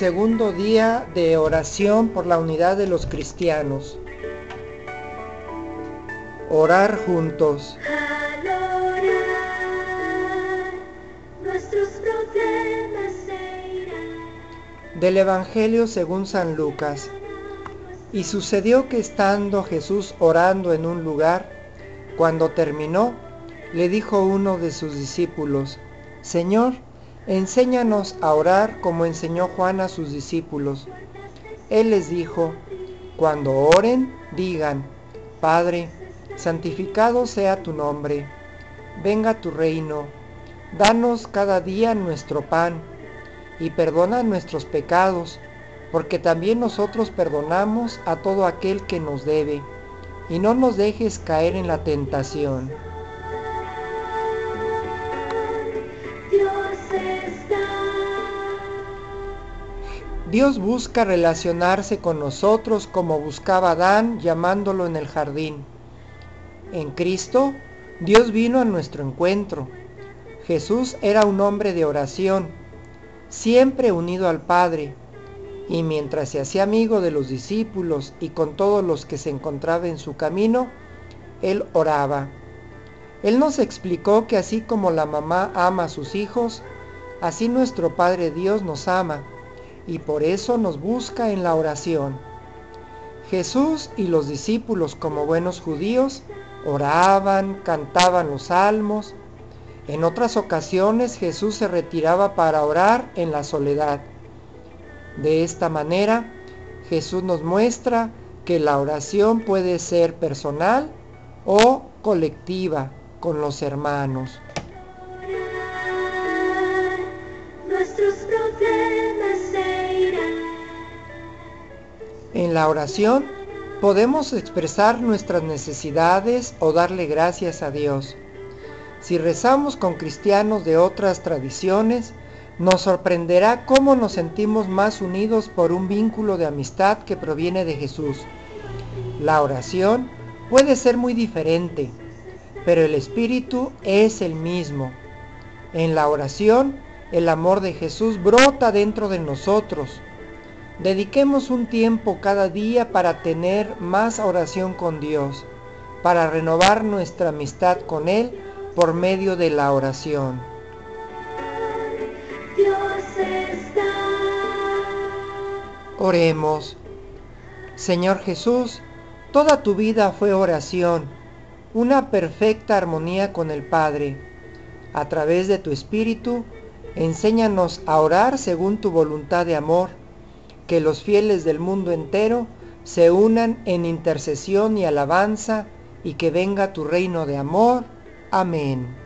Segundo día de oración por la unidad de los cristianos. Orar juntos. Al orar, nuestros problemas se irán. Del Evangelio según San Lucas. Y sucedió que estando Jesús orando en un lugar, cuando terminó, le dijo uno de sus discípulos, Señor, enséñanos a orar como enseñó Juan a sus discípulos. Él les dijo, cuando oren, digan, Padre, santificado sea tu nombre, venga tu reino, danos cada día nuestro pan, y perdona nuestros pecados, porque también nosotros perdonamos a todo aquel que nos debe, y no nos dejes caer en la tentación. Dios busca relacionarse con nosotros como buscaba Adán llamándolo en el jardín. En Cristo, Dios vino a nuestro encuentro. Jesús era un hombre de oración, siempre unido al Padre, y mientras se hacía amigo de los discípulos y con todos los que se encontraba en su camino, él oraba. Él nos explicó que así como la mamá ama a sus hijos, así nuestro Padre Dios nos ama y por eso nos busca en la oración. Jesús y los discípulos como buenos judíos oraban, cantaban los salmos. En otras ocasiones Jesús se retiraba para orar en la soledad. De esta manera, Jesús nos muestra que la oración puede ser personal o colectiva con los hermanos. En la oración podemos expresar nuestras necesidades o darle gracias a Dios. Si rezamos con cristianos de otras tradiciones, nos sorprenderá cómo nos sentimos más unidos por un vínculo de amistad que proviene de Jesús. La oración puede ser muy diferente, pero el espíritu es el mismo. En la oración, el amor de Jesús brota dentro de nosotros. Dediquemos un tiempo cada día para tener más oración con Dios, para renovar nuestra amistad con Él por medio de la oración. Dios está. Oremos. Señor Jesús, toda tu vida fue oración, una perfecta armonía con el Padre. A través de tu Espíritu, enséñanos a orar según tu voluntad de amor, que los fieles del mundo entero se unan en intercesión y alabanza, y que venga tu reino de amor. Amén.